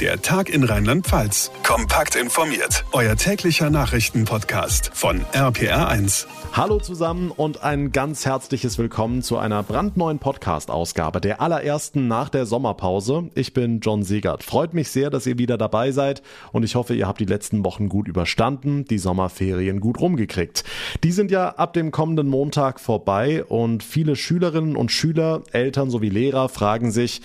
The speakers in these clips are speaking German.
Der Tag in Rheinland-Pfalz. Kompakt informiert. Euer täglicher Nachrichtenpodcast von RPR1. Hallo zusammen und ein ganz herzliches Willkommen zu einer brandneuen Podcast-Ausgabe, der allerersten nach der Sommerpause. Ich bin John Siegert. Freut mich sehr, dass ihr wieder dabei seid und ich hoffe, ihr habt die letzten Wochen gut überstanden, die Sommerferien gut rumgekriegt. Die sind ja ab dem kommenden Montag vorbei und viele Schülerinnen und Schüler, Eltern sowie Lehrer fragen sich,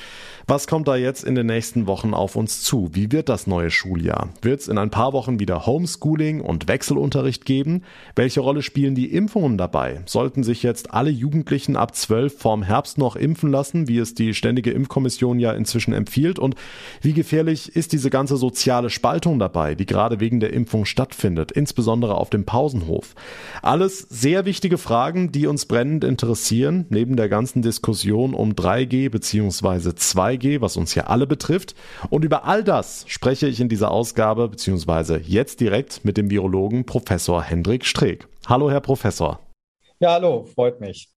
was kommt da jetzt in den nächsten Wochen auf uns zu? Wie wird das neue Schuljahr? Wird es in ein paar Wochen wieder Homeschooling und Wechselunterricht geben? Welche Rolle spielen die Impfungen dabei? Sollten sich jetzt alle Jugendlichen ab 12 vorm Herbst noch impfen lassen, wie es die Ständige Impfkommission ja inzwischen empfiehlt? Und wie gefährlich ist diese ganze soziale Spaltung dabei, die gerade wegen der Impfung stattfindet, insbesondere auf dem Pausenhof? Alles sehr wichtige Fragen, die uns brennend interessieren, neben der ganzen Diskussion um 3G bzw. 2G 2G, was uns ja alle betrifft. Und über all das spreche ich in dieser Ausgabe beziehungsweise jetzt direkt mit dem Virologen Professor Hendrik Streeck. Hallo, Herr Professor. Ja, hallo, freut mich.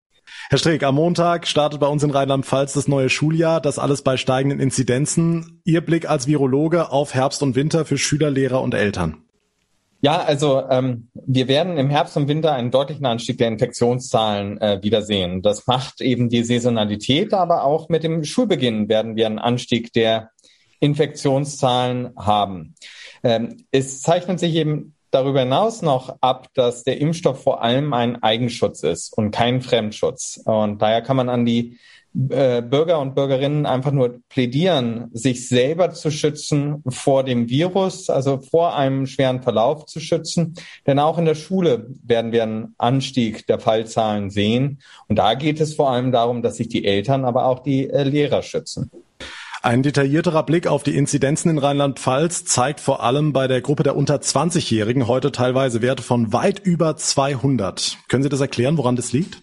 Herr Streeck, am Montag startet bei uns in Rheinland-Pfalz das neue Schuljahr, das alles bei steigenden Inzidenzen. Ihr Blick als Virologe auf Herbst und Winter für Schüler, Lehrer und Eltern. Ja, also ähm, wir werden im Herbst und Winter einen deutlichen Anstieg der Infektionszahlen äh, wiedersehen. Das macht eben die Saisonalität, aber auch mit dem Schulbeginn werden wir einen Anstieg der Infektionszahlen haben. Ähm, es zeichnet sich eben darüber hinaus noch ab, dass der Impfstoff vor allem ein Eigenschutz ist und kein Fremdschutz. Und daher kann man an die äh, Bürger und Bürgerinnen einfach nur plädieren, sich selber zu schützen vor dem Virus, also vor einem schweren Verlauf zu schützen. Denn auch in der Schule werden wir einen Anstieg der Fallzahlen sehen. Und da geht es vor allem darum, dass sich die Eltern, aber auch die äh, Lehrer schützen. Ein detaillierterer Blick auf die Inzidenzen in Rheinland-Pfalz zeigt vor allem bei der Gruppe der unter 20-Jährigen heute teilweise Werte von weit über 200. Können Sie das erklären, woran das liegt?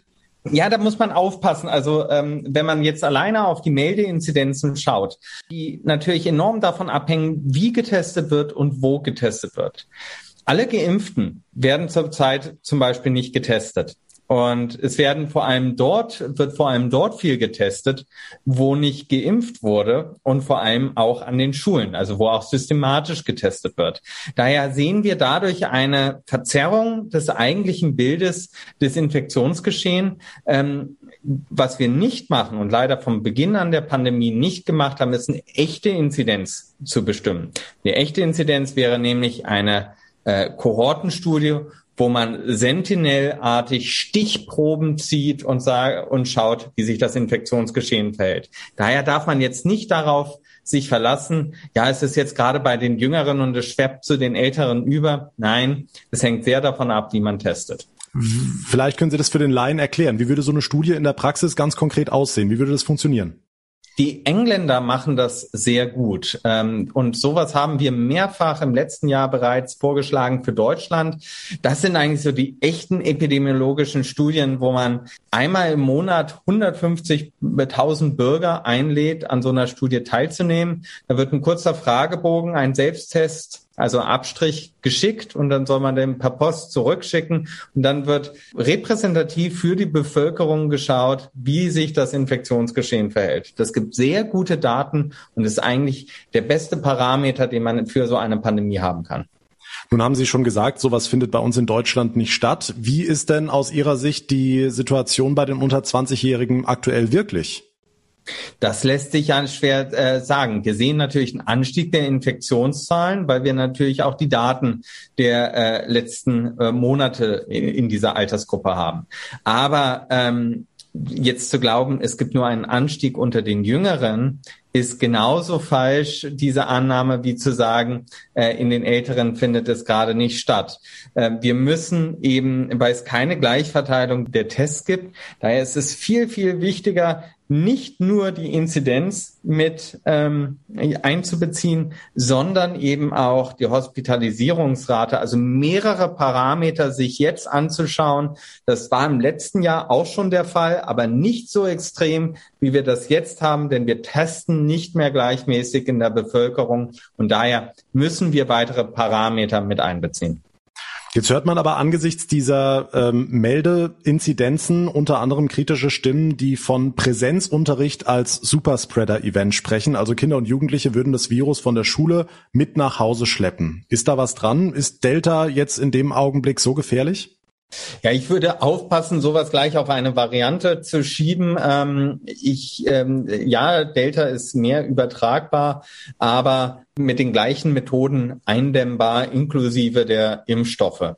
Ja, da muss man aufpassen. Also ähm, wenn man jetzt alleine auf die Meldeinzidenzen schaut, die natürlich enorm davon abhängen, wie getestet wird und wo getestet wird. Alle Geimpften werden zurzeit zum Beispiel nicht getestet. Und es werden vor allem dort, wird vor allem dort viel getestet, wo nicht geimpft wurde und vor allem auch an den Schulen, also wo auch systematisch getestet wird. Daher sehen wir dadurch eine Verzerrung des eigentlichen Bildes des Infektionsgeschehens. Ähm, was wir nicht machen und leider vom Beginn an der Pandemie nicht gemacht haben, ist eine echte Inzidenz zu bestimmen. Die echte Inzidenz wäre nämlich eine äh, Kohortenstudie, wo man sentinellartig Stichproben zieht und, und schaut, wie sich das Infektionsgeschehen verhält. Daher darf man jetzt nicht darauf sich verlassen, ja, es ist jetzt gerade bei den Jüngeren und es schwappt zu den Älteren über. Nein, es hängt sehr davon ab, wie man testet. Vielleicht können Sie das für den Laien erklären. Wie würde so eine Studie in der Praxis ganz konkret aussehen? Wie würde das funktionieren? Die Engländer machen das sehr gut. Ähm, und sowas haben wir mehrfach im letzten Jahr bereits vorgeschlagen für Deutschland. Das sind eigentlich so die echten epidemiologischen Studien, wo man einmal im Monat 150.000 Bürger einlädt, an so einer Studie teilzunehmen. Da wird ein kurzer Fragebogen, ein Selbsttest also Abstrich geschickt und dann soll man den per Post zurückschicken und dann wird repräsentativ für die Bevölkerung geschaut, wie sich das Infektionsgeschehen verhält. Das gibt sehr gute Daten und ist eigentlich der beste Parameter, den man für so eine Pandemie haben kann. Nun haben Sie schon gesagt, sowas findet bei uns in Deutschland nicht statt. Wie ist denn aus Ihrer Sicht die Situation bei den unter 20-Jährigen aktuell wirklich? Das lässt sich ja schwer äh, sagen. Wir sehen natürlich einen Anstieg der Infektionszahlen, weil wir natürlich auch die Daten der äh, letzten äh, Monate in, in, dieser Altersgruppe haben. Aber ähm, jetzt zu glauben, es gibt nur einen Anstieg unter den Jüngeren, ist genauso falsch, diese Annahme, wie zu sagen, äh, in den Älteren findet es gerade nicht statt. Äh, wir müssen eben, weil es keine Gleichverteilung der Tests gibt, daher ist es viel, viel wichtiger, nicht nur die Inzidenz mit ähm, einzubeziehen, sondern eben auch die Hospitalisierungsrate, also mehrere Parameter sich jetzt anzuschauen. Das war im letzten Jahr auch schon der Fall, aber nicht so extrem, wie wir das jetzt haben, denn wir testen nicht mehr gleichmäßig in der Bevölkerung und daher müssen wir weitere Parameter mit einbeziehen. Jetzt hört man aber angesichts dieser ähm, Meldeinzidenzen unter anderem kritische Stimmen, die von Präsenzunterricht als Superspreader-Event sprechen. Also Kinder und Jugendliche würden das Virus von der Schule mit nach Hause schleppen. Ist da was dran? Ist Delta jetzt in dem Augenblick so gefährlich? Ja, ich würde aufpassen, sowas gleich auf eine Variante zu schieben. Ähm, ich, ähm, ja, Delta ist mehr übertragbar, aber mit den gleichen Methoden eindämmbar, inklusive der Impfstoffe.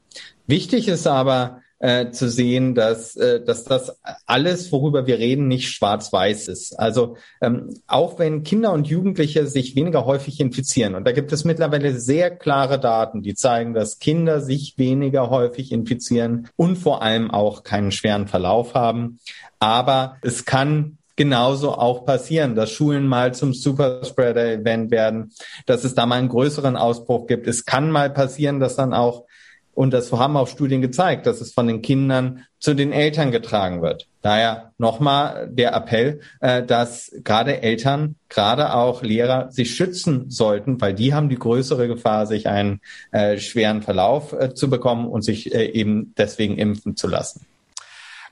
Wichtig ist aber, äh, zu sehen, dass, äh, dass das alles, worüber wir reden, nicht schwarz-weiß ist. Also ähm, auch wenn Kinder und Jugendliche sich weniger häufig infizieren, und da gibt es mittlerweile sehr klare Daten, die zeigen, dass Kinder sich weniger häufig infizieren und vor allem auch keinen schweren Verlauf haben. Aber es kann genauso auch passieren, dass Schulen mal zum Superspreader-Event werden, dass es da mal einen größeren Ausbruch gibt. Es kann mal passieren, dass dann auch und das haben auch Studien gezeigt, dass es von den Kindern zu den Eltern getragen wird. Daher nochmal der Appell, äh, dass gerade Eltern, gerade auch Lehrer sich schützen sollten, weil die haben die größere Gefahr, sich einen äh, schweren Verlauf äh, zu bekommen und sich eben deswegen impfen zu lassen.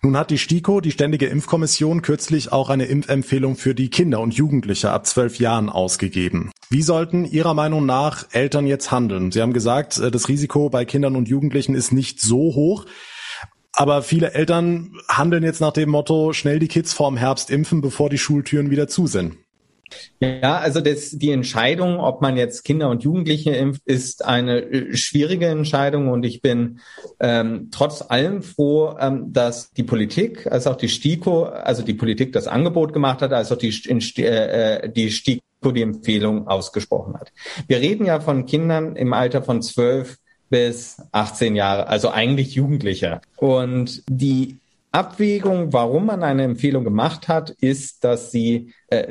Nun hat die STIKO, die Ständige Impfkommission, kürzlich auch eine Impfempfehlung für die Kinder und Jugendliche ab zwölf Jahren ausgegeben. Wie sollten Ihrer Meinung nach Eltern jetzt handeln? Sie haben gesagt, äh, das Risiko bei Kindern und Jugendlichen ist nicht so hoch. Aber viele Eltern handeln jetzt nach dem Motto, schnell die Kids vorm Herbst impfen, bevor die Schultüren wieder zu sind. Ja, also das, die Entscheidung, ob man jetzt Kinder und Jugendliche impft, ist eine äh, schwierige Entscheidung und ich bin ähm, trotz allem froh, ähm, dass die Politik, als auch die STIKO, also die Politik das Angebot gemacht hat, als auch die, äh, die STIKO die Empfehlung ausgesprochen hat. Wir reden ja von Kindern im Alter von zwölf bis 18 Jahre, also eigentlich Jugendliche. Und die Abwägung, warum man eine Empfehlung gemacht hat, ist, dass sie, äh,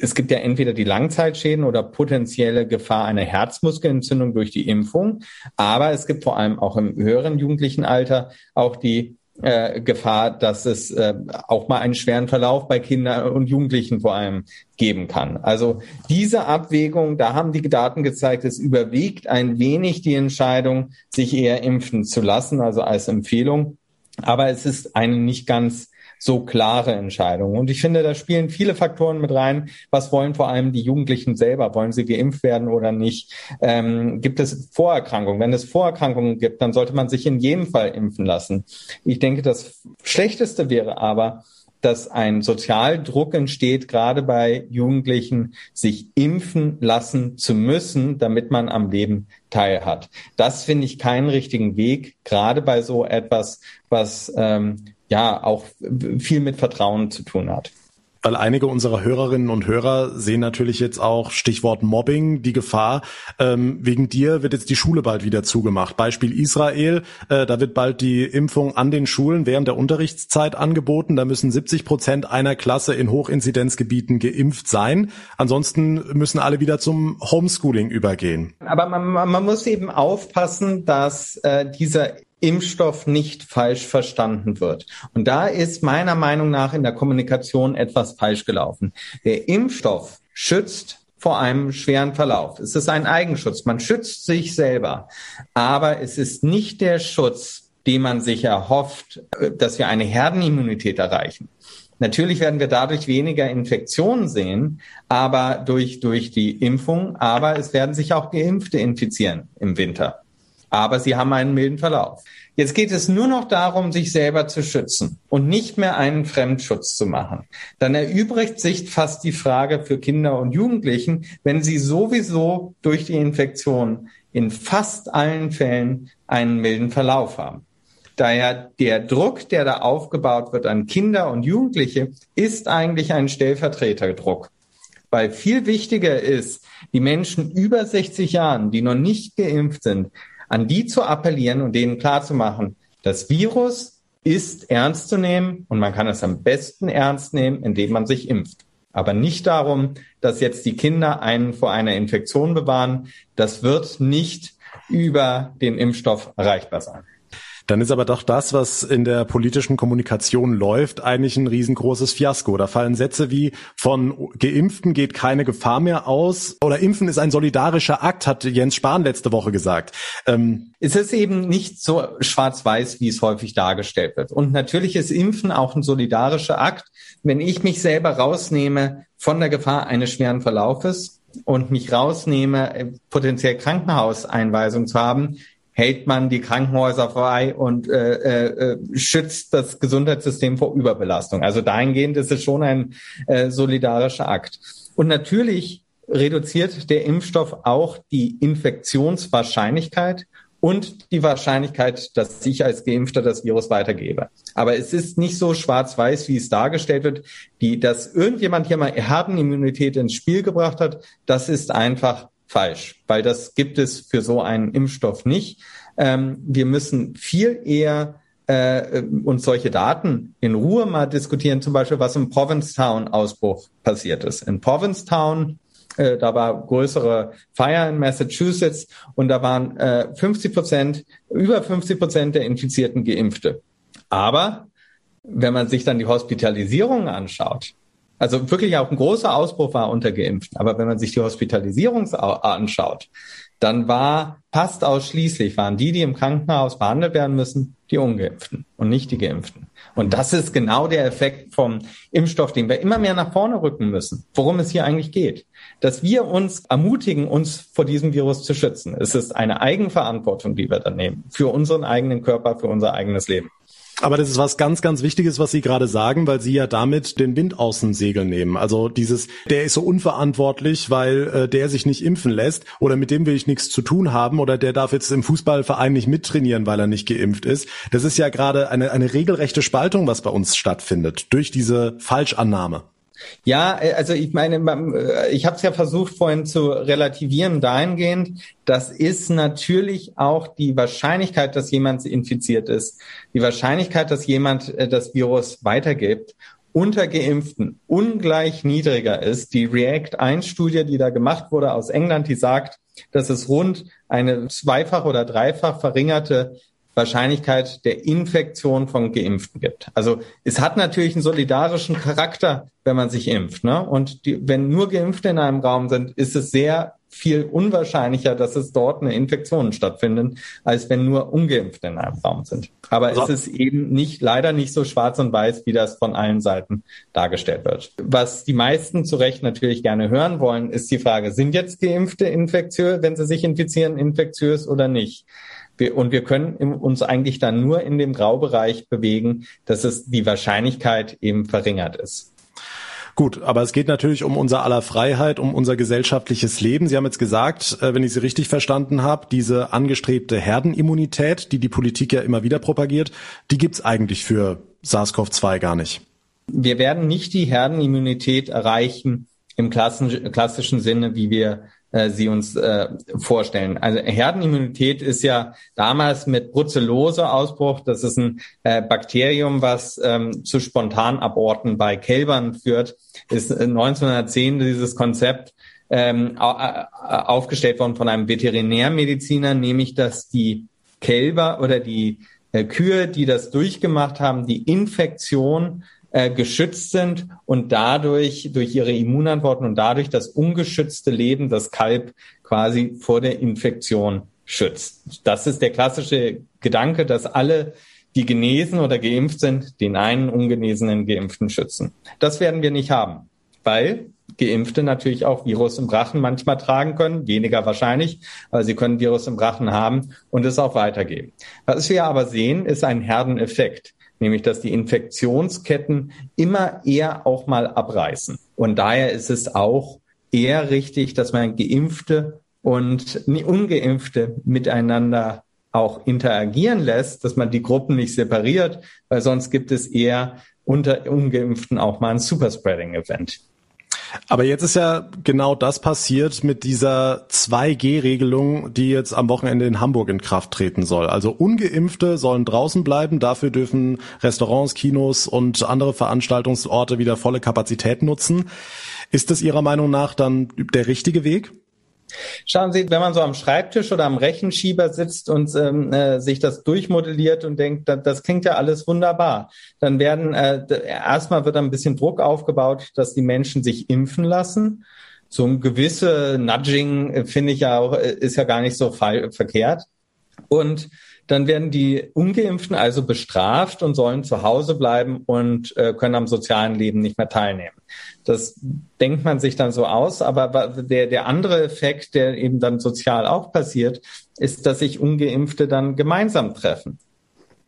es gibt ja entweder die Langzeitschäden oder potenzielle Gefahr einer Herzmuskelentzündung durch die Impfung, aber es gibt vor allem auch im höheren jugendlichen Alter auch die äh, Gefahr, dass es äh, auch mal einen schweren Verlauf bei Kindern und Jugendlichen vor allem geben kann. Also diese Abwägung, da haben die Daten gezeigt, es überwiegt ein wenig die Entscheidung, sich eher impfen zu lassen, also als Empfehlung. Aber es ist eine nicht ganz so klare Entscheidung. Und ich finde, da spielen viele Faktoren mit rein. Was wollen vor allem die Jugendlichen selber? Wollen sie geimpft werden oder nicht? Ähm, gibt es Vorerkrankungen? Wenn es Vorerkrankungen gibt, dann sollte man sich in jedem Fall impfen lassen. Ich denke, das Schlechteste wäre aber, dass ein Sozialdruck entsteht, gerade bei Jugendlichen, sich impfen lassen zu müssen, damit man am Leben teilhat. Das finde ich keinen richtigen Weg, gerade bei so etwas, was ähm, ja auch viel mit Vertrauen zu tun hat weil einige unserer Hörerinnen und Hörer sehen natürlich jetzt auch Stichwort Mobbing, die Gefahr. Ähm, wegen dir wird jetzt die Schule bald wieder zugemacht. Beispiel Israel, äh, da wird bald die Impfung an den Schulen während der Unterrichtszeit angeboten. Da müssen 70 Prozent einer Klasse in Hochinzidenzgebieten geimpft sein. Ansonsten müssen alle wieder zum Homeschooling übergehen. Aber man, man muss eben aufpassen, dass äh, dieser Impfstoff nicht falsch verstanden wird. Und da ist meiner Meinung nach in der Kommunikation etwas falsch gelaufen. Der Impfstoff schützt vor einem schweren Verlauf. Es ist ein Eigenschutz. Man schützt sich selber. Aber es ist nicht der Schutz, den man sich erhofft, dass wir eine Herdenimmunität erreichen. Natürlich werden wir dadurch weniger Infektionen sehen, aber durch, durch die Impfung, aber es werden sich auch Geimpfte infizieren im Winter aber sie haben einen milden Verlauf. Jetzt geht es nur noch darum, sich selber zu schützen und nicht mehr einen Fremdschutz zu machen. Dann erübrigt sich fast die Frage für Kinder und Jugendlichen, wenn sie sowieso durch die Infektion in fast allen Fällen einen milden Verlauf haben. Daher der Druck, der da aufgebaut wird an Kinder und Jugendliche, ist eigentlich ein Stellvertreterdruck. Weil viel wichtiger ist, die Menschen über 60 Jahren, die noch nicht geimpft sind, an die zu appellieren und denen klarzumachen, das Virus ist ernst zu nehmen und man kann es am besten ernst nehmen, indem man sich impft. Aber nicht darum, dass jetzt die Kinder einen vor einer Infektion bewahren. Das wird nicht über den Impfstoff erreichbar sein. Dann ist aber doch das, was in der politischen Kommunikation läuft, eigentlich ein riesengroßes Fiasko. Da fallen Sätze wie von Geimpften geht keine Gefahr mehr aus oder Impfen ist ein solidarischer Akt, hat Jens Spahn letzte Woche gesagt. Ähm es ist eben nicht so schwarz-weiß, wie es häufig dargestellt wird. Und natürlich ist Impfen auch ein solidarischer Akt. Wenn ich mich selber rausnehme von der Gefahr eines schweren Verlaufes und mich rausnehme, potenziell Krankenhauseinweisung zu haben, hält man die Krankenhäuser frei und äh, äh, schützt das Gesundheitssystem vor Überbelastung. Also dahingehend ist es schon ein äh, solidarischer Akt. Und natürlich reduziert der Impfstoff auch die Infektionswahrscheinlichkeit und die Wahrscheinlichkeit, dass ich als Geimpfter das Virus weitergebe. Aber es ist nicht so schwarz-weiß, wie es dargestellt wird, die, dass irgendjemand hier mal Herdenimmunität ins Spiel gebracht hat. Das ist einfach falsch, weil das gibt es für so einen Impfstoff nicht. Ähm, wir müssen viel eher äh, uns solche Daten in Ruhe mal diskutieren, zum Beispiel was im Provincetown-Ausbruch passiert ist. In Provincetown, äh, da war größere Feier in Massachusetts und da waren äh, 50 Prozent, über 50 Prozent der Infizierten Geimpfte. Aber wenn man sich dann die Hospitalisierung anschaut, also wirklich auch ein großer Ausbruch war unter Geimpften. Aber wenn man sich die Hospitalisierung anschaut, dann war fast ausschließlich waren die, die im Krankenhaus behandelt werden müssen, die Ungeimpften und nicht die Geimpften. Und das ist genau der Effekt vom Impfstoff, den wir immer mehr nach vorne rücken müssen, worum es hier eigentlich geht. Dass wir uns ermutigen, uns vor diesem Virus zu schützen. Es ist eine Eigenverantwortung, die wir dann nehmen, für unseren eigenen Körper, für unser eigenes Leben. Aber das ist was ganz, ganz Wichtiges, was Sie gerade sagen, weil Sie ja damit den Wind aus dem Segel nehmen. Also dieses, der ist so unverantwortlich, weil äh, der sich nicht impfen lässt oder mit dem will ich nichts zu tun haben oder der darf jetzt im Fußballverein nicht mittrainieren, weil er nicht geimpft ist. Das ist ja gerade eine, eine regelrechte Spaltung, was bei uns stattfindet, durch diese Falschannahme. Ja, äh, also ich meine, äh, ich habe es ja versucht vorhin zu relativieren dahingehend, das ist natürlich auch die Wahrscheinlichkeit, dass jemand infiziert ist, die Wahrscheinlichkeit, dass jemand äh, das Virus weitergibt unter Geimpften ungleich niedriger ist. Die REACT-1-Studie, die da gemacht wurde aus England, die sagt, dass es rund eine zweifach oder dreifach verringerte Wahrscheinlichkeit der Infektion von Geimpften gibt. Also es hat natürlich einen solidarischen Charakter, wenn man sich impft. Ne? Und die, wenn nur Geimpfte in einem Raum sind, ist es sehr viel unwahrscheinlicher, dass es dort eine Infektion stattfindet, als wenn nur Ungeimpfte in einem Raum sind. Aber so. es ist eben nicht, leider nicht so schwarz und weiß, wie das von allen Seiten dargestellt wird. Was die meisten zu Recht natürlich gerne hören wollen, ist die Frage, sind jetzt Geimpfte infektiös, wenn sie sich infizieren, infektiös oder nicht? Wir, und wir können uns eigentlich dann nur in dem Graubereich bewegen, dass es die Wahrscheinlichkeit eben verringert ist. Gut, aber es geht natürlich um unser aller Freiheit, um unser gesellschaftliches Leben. Sie haben jetzt gesagt, äh, wenn ich Sie richtig verstanden habe, diese angestrebte Herdenimmunität, die die Politik ja immer wieder propagiert, die gibt's eigentlich für SARS-CoV-2 gar nicht. Wir werden nicht die Herdenimmunität erreichen im klassischen Sinne, wie wir äh, sie uns äh, vorstellen. Also Herdenimmunität ist ja damals mit Brucellose-Ausbruch, das ist ein äh, Bakterium, was ähm, zu Spontanaborten bei Kälbern führt, ist 1910 dieses Konzept ähm, aufgestellt worden von einem Veterinärmediziner, nämlich dass die Kälber oder die äh, Kühe, die das durchgemacht haben, die Infektion äh, geschützt sind und dadurch durch ihre Immunantworten und dadurch das ungeschützte Leben, das Kalb quasi vor der Infektion schützt. Das ist der klassische Gedanke, dass alle, die genesen oder geimpft sind, den einen ungenesenen Geimpften schützen. Das werden wir nicht haben, weil Geimpfte natürlich auch Virus im Rachen manchmal tragen können, weniger wahrscheinlich, aber sie können Virus im Rachen haben und es auch weitergeben. Was wir aber sehen, ist ein Herdeneffekt nämlich dass die Infektionsketten immer eher auch mal abreißen. Und daher ist es auch eher richtig, dass man Geimpfte und Ungeimpfte miteinander auch interagieren lässt, dass man die Gruppen nicht separiert, weil sonst gibt es eher unter Ungeimpften auch mal ein Superspreading-Event. Aber jetzt ist ja genau das passiert mit dieser 2G-Regelung, die jetzt am Wochenende in Hamburg in Kraft treten soll. Also ungeimpfte sollen draußen bleiben, dafür dürfen Restaurants, Kinos und andere Veranstaltungsorte wieder volle Kapazität nutzen. Ist das Ihrer Meinung nach dann der richtige Weg? Schauen Sie, wenn man so am Schreibtisch oder am Rechenschieber sitzt und ähm, äh, sich das durchmodelliert und denkt, das, das klingt ja alles wunderbar, dann werden äh, erstmal wird ein bisschen Druck aufgebaut, dass die Menschen sich impfen lassen. So ein gewisse Nudging äh, finde ich ja auch äh, ist ja gar nicht so verkehrt. Und dann werden die Ungeimpften also bestraft und sollen zu Hause bleiben und äh, können am sozialen Leben nicht mehr teilnehmen. Das denkt man sich dann so aus, aber der, der andere Effekt, der eben dann sozial auch passiert, ist, dass sich Ungeimpfte dann gemeinsam treffen.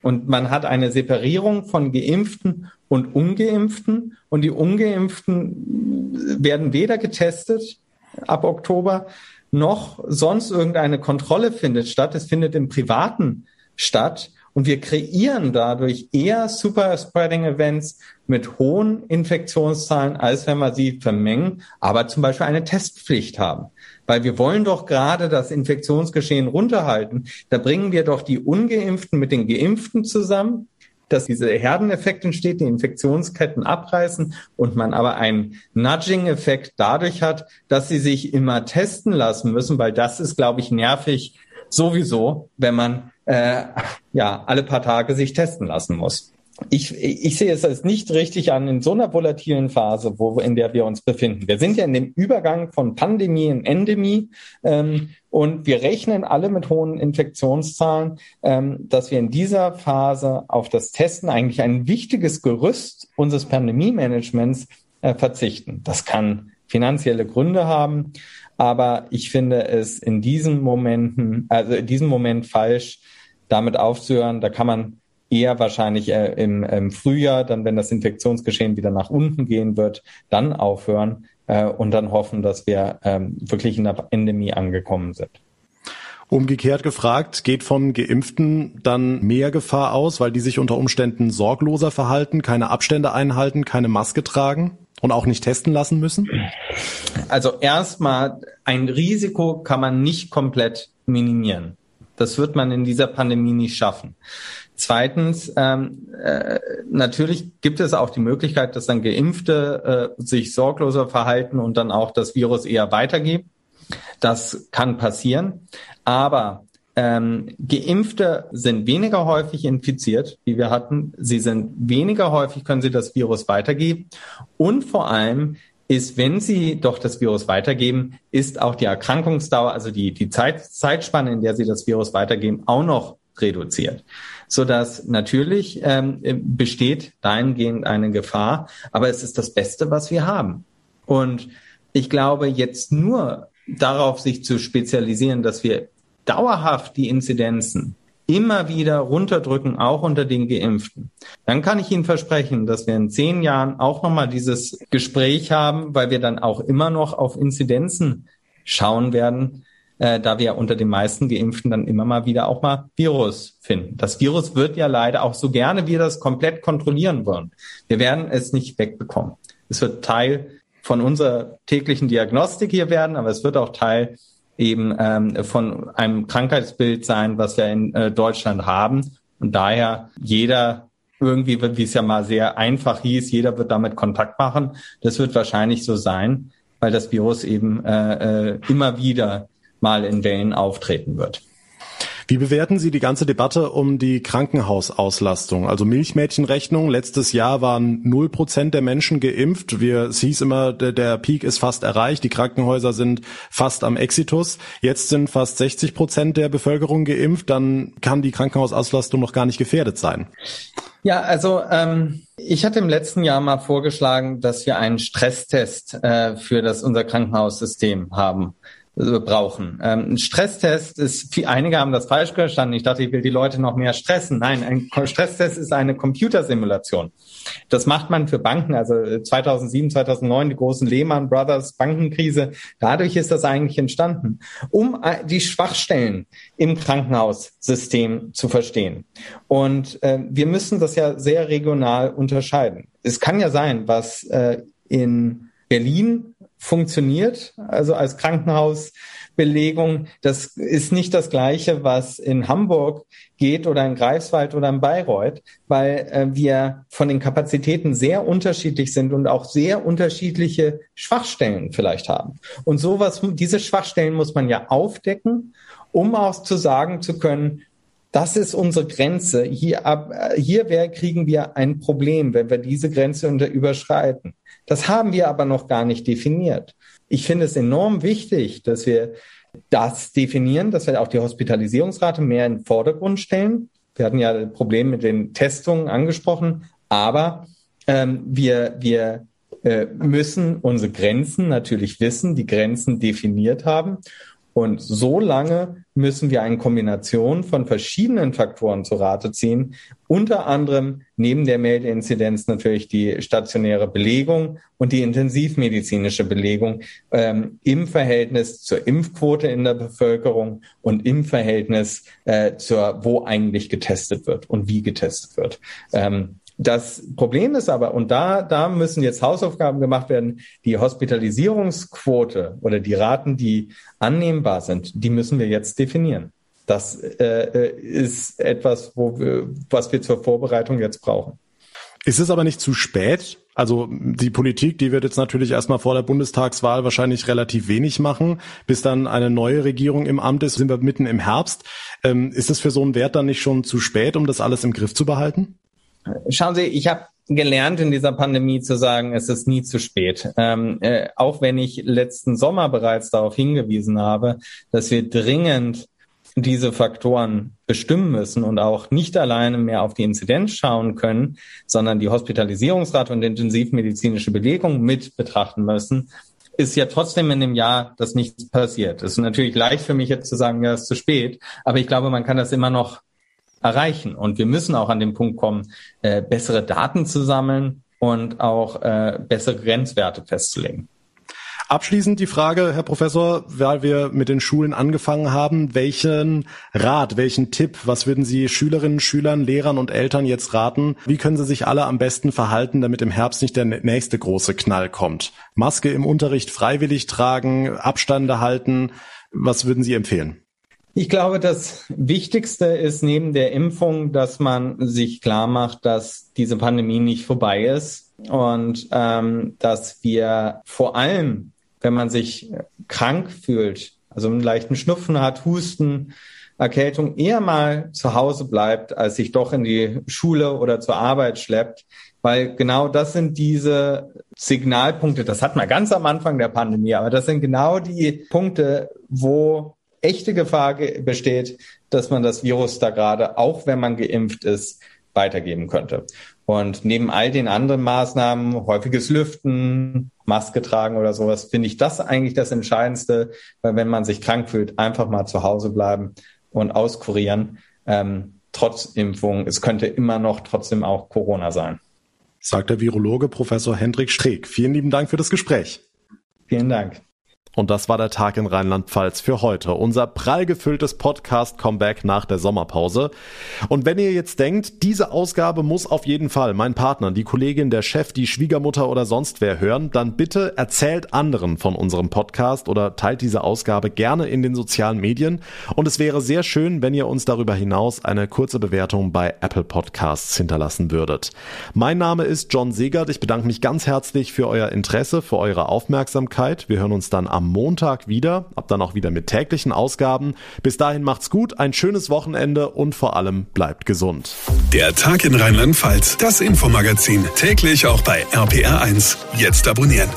Und man hat eine Separierung von Geimpften und Ungeimpften. Und die Ungeimpften werden weder getestet ab Oktober, noch sonst irgendeine Kontrolle findet statt. Es findet im privaten statt. Und wir kreieren dadurch eher Super-Spreading-Events mit hohen Infektionszahlen, als wenn wir sie vermengen, aber zum Beispiel eine Testpflicht haben. Weil wir wollen doch gerade das Infektionsgeschehen runterhalten. Da bringen wir doch die Ungeimpften mit den Geimpften zusammen, dass dieser Herdeneffekt entsteht, die Infektionsketten abreißen und man aber einen Nudging-Effekt dadurch hat, dass sie sich immer testen lassen müssen, weil das ist, glaube ich, nervig sowieso, wenn man äh, ja alle paar Tage sich testen lassen muss. Ich, ich sehe es als nicht richtig an in so einer volatilen Phase, wo in der wir uns befinden. Wir sind ja in dem Übergang von Pandemie in Endemie ähm, und wir rechnen alle mit hohen Infektionszahlen, ähm, dass wir in dieser Phase auf das Testen eigentlich ein wichtiges Gerüst unseres Pandemie-Managements äh, verzichten. Das kann finanzielle Gründe haben. Aber ich finde es in diesen Momenten, also in diesem Moment falsch, damit aufzuhören. Da kann man eher wahrscheinlich äh, im, im, Frühjahr, dann wenn das Infektionsgeschehen wieder nach unten gehen wird, dann aufhören äh, und dann hoffen, dass wir ähm, wirklich in der Endemie angekommen sind. Umgekehrt gefragt, geht von Geimpften dann mehr Gefahr aus, weil die sich unter Umständen sorgloser verhalten, keine Abstände einhalten, keine Maske tragen? und auch nicht testen lassen müssen? Also erstmal, ein Risiko kann man nicht komplett minimieren. Das wird man in dieser Pandemie nicht schaffen. Zweitens, ähm, äh, natürlich gibt es auch die Möglichkeit, dass dann Geimpfte äh, sich sorgloser verhalten und dann auch das Virus eher weitergeben. Das kann passieren. Aber ähm, Geimpfte sind weniger häufig infiziert, wie wir hatten. Sie sind weniger häufig, können sie das Virus weitergeben. Und vor allem ist, wenn sie doch das Virus weitergeben, ist auch die Erkrankungsdauer, also die, die Zeit, Zeitspanne, in der sie das Virus weitergeben, auch noch reduziert. Sodass natürlich ähm, besteht dahingehend eine Gefahr, aber es ist das Beste, was wir haben. Und ich glaube, jetzt nur darauf sich zu spezialisieren, dass wir dauerhaft die Inzidenzen immer wieder runterdrücken, auch unter den Geimpften, dann kann ich Ihnen versprechen, dass wir in zehn Jahren auch nochmal dieses Gespräch haben, weil wir dann auch immer noch auf Inzidenzen schauen werden, äh, da wir unter den meisten Geimpften dann immer mal wieder auch mal Virus finden. Das Virus wird ja leider auch so gerne wir das komplett kontrollieren wollen. Wir werden es nicht wegbekommen. Es wird Teil von unserer täglichen Diagnostik hier werden, aber es wird auch Teil eben ähm, von einem Krankheitsbild sein, was wir in äh, Deutschland haben. Und daher jeder irgendwie, wie es ja mal sehr einfach hieß, jeder wird damit Kontakt machen. Das wird wahrscheinlich so sein, weil das Virus eben äh, äh, immer wieder mal in Wellen auftreten wird. Wie bewerten Sie die ganze Debatte um die Krankenhausauslastung? Also Milchmädchenrechnung. Letztes Jahr waren null Prozent der Menschen geimpft. Wir, es hieß immer, der, der Peak ist fast erreicht. Die Krankenhäuser sind fast am Exitus. Jetzt sind fast 60 Prozent der Bevölkerung geimpft. Dann kann die Krankenhausauslastung noch gar nicht gefährdet sein. Ja, also ähm, ich hatte im letzten Jahr mal vorgeschlagen, dass wir einen Stresstest äh, für das unser Krankenhaussystem haben brauchen. Ähm, ein Stresstest ist, einige haben das falsch verstanden. Ich dachte, ich will die Leute noch mehr stressen. Nein, ein Stresstest ist eine Computersimulation. Das macht man für Banken, also 2007, 2009, die großen Lehman Brothers Bankenkrise. Dadurch ist das eigentlich entstanden, um äh, die Schwachstellen im Krankenhaussystem zu verstehen. Und äh, wir müssen das ja sehr regional unterscheiden. Es kann ja sein, was äh, in Berlin funktioniert, also als Krankenhausbelegung. Das ist nicht das Gleiche, was in Hamburg geht oder in Greifswald oder in Bayreuth, weil äh, wir von den Kapazitäten sehr unterschiedlich sind und auch sehr unterschiedliche Schwachstellen vielleicht haben. Und sowas, diese Schwachstellen muss man ja aufdecken, um auch zu sagen zu können, das ist unsere Grenze. Hier, ab, hier wär, kriegen wir ein Problem, wenn wir diese Grenze unter, überschreiten. Das haben wir aber noch gar nicht definiert. Ich finde es enorm wichtig, dass wir das definieren, dass wir auch die Hospitalisierungsrate mehr in den Vordergrund stellen. Wir hatten ja das Problem mit den Testungen angesprochen, aber ähm, wir, wir äh, müssen unsere Grenzen natürlich wissen, die Grenzen definiert haben und so lange müssen wir eine Kombination von verschiedenen Faktoren zu Rate ziehen, unter anderem neben der Meldeinzidenz natürlich die stationäre Belegung und die intensivmedizinische Belegung ähm, im Verhältnis zur Impfquote in der Bevölkerung und im Verhältnis äh, zur, wo eigentlich getestet wird und wie getestet wird. Ähm, das Problem ist aber, und da, da müssen jetzt Hausaufgaben gemacht werden, die Hospitalisierungsquote oder die Raten, die annehmbar sind, die müssen wir jetzt definieren. Das äh, ist etwas, wo wir, was wir zur Vorbereitung jetzt brauchen. Ist es aber nicht zu spät? Also die Politik, die wird jetzt natürlich erstmal vor der Bundestagswahl wahrscheinlich relativ wenig machen. Bis dann eine neue Regierung im Amt ist, sind wir mitten im Herbst. Ähm, ist es für so einen Wert dann nicht schon zu spät, um das alles im Griff zu behalten? Schauen Sie, ich habe gelernt in dieser Pandemie zu sagen, es ist nie zu spät. Ähm, äh, auch wenn ich letzten Sommer bereits darauf hingewiesen habe, dass wir dringend diese Faktoren bestimmen müssen und auch nicht alleine mehr auf die Inzidenz schauen können, sondern die Hospitalisierungsrate und intensivmedizinische Belegung mit betrachten müssen, ist ja trotzdem in dem Jahr, dass nichts passiert. Es ist natürlich leicht für mich jetzt zu sagen, ja, es ist zu spät, aber ich glaube, man kann das immer noch erreichen. Und wir müssen auch an den Punkt kommen, äh, bessere Daten zu sammeln und auch äh, bessere Grenzwerte festzulegen. Abschließend die Frage, Herr Professor, weil wir mit den Schulen angefangen haben, welchen Rat, welchen Tipp, was würden Sie Schülerinnen, Schülern, Lehrern und Eltern jetzt raten? Wie können sie sich alle am besten verhalten, damit im Herbst nicht der nächste große Knall kommt? Maske im Unterricht freiwillig tragen, Abstände halten. Was würden Sie empfehlen? Ich glaube, das Wichtigste ist neben der Impfung, dass man sich klar macht, dass diese Pandemie nicht vorbei ist und ähm, dass wir vor allem, wenn man sich krank fühlt, also einen leichten Schnupfen hat, Husten, Erkältung, eher mal zu Hause bleibt, als sich doch in die Schule oder zur Arbeit schleppt, weil genau das sind diese Signalpunkte, das hat man ganz am Anfang der Pandemie, aber das sind genau die Punkte, wo echte Gefahr besteht, dass man das Virus da gerade, auch wenn man geimpft ist, weitergeben könnte. Und neben all den anderen Maßnahmen, häufiges Lüften, Maske tragen oder sowas, finde ich das eigentlich das Entscheidendste, weil wenn man sich krank fühlt, einfach mal zu Hause bleiben und auskurieren, ähm, trotz Impfung. Es könnte immer noch trotzdem auch Corona sein. Sagt der Virologe Professor Hendrik Streeck. Vielen lieben Dank für das Gespräch. Vielen Dank. Und das war der Tag in Rheinland-Pfalz für heute. Unser prall gefülltes Podcast-Comeback nach der Sommerpause. Und wenn ihr jetzt denkt, diese Ausgabe muss auf jeden Fall mein Partner, die Kollegin, der Chef, die Schwiegermutter oder sonst wer hören, dann bitte erzählt anderen von unserem Podcast oder teilt diese Ausgabe gerne in den sozialen Medien. Und es wäre sehr schön, wenn ihr uns darüber hinaus eine kurze Bewertung bei Apple Podcasts hinterlassen würdet. Mein Name ist John Segert. Ich bedanke mich ganz herzlich für euer Interesse, für eure Aufmerksamkeit. Wir hören uns dann am am Montag wieder, ab dann auch wieder mit täglichen Ausgaben. Bis dahin macht's gut, ein schönes Wochenende und vor allem bleibt gesund. Der Tag in Rheinland-Pfalz, das Infomagazin, täglich auch bei RPR1. Jetzt abonnieren.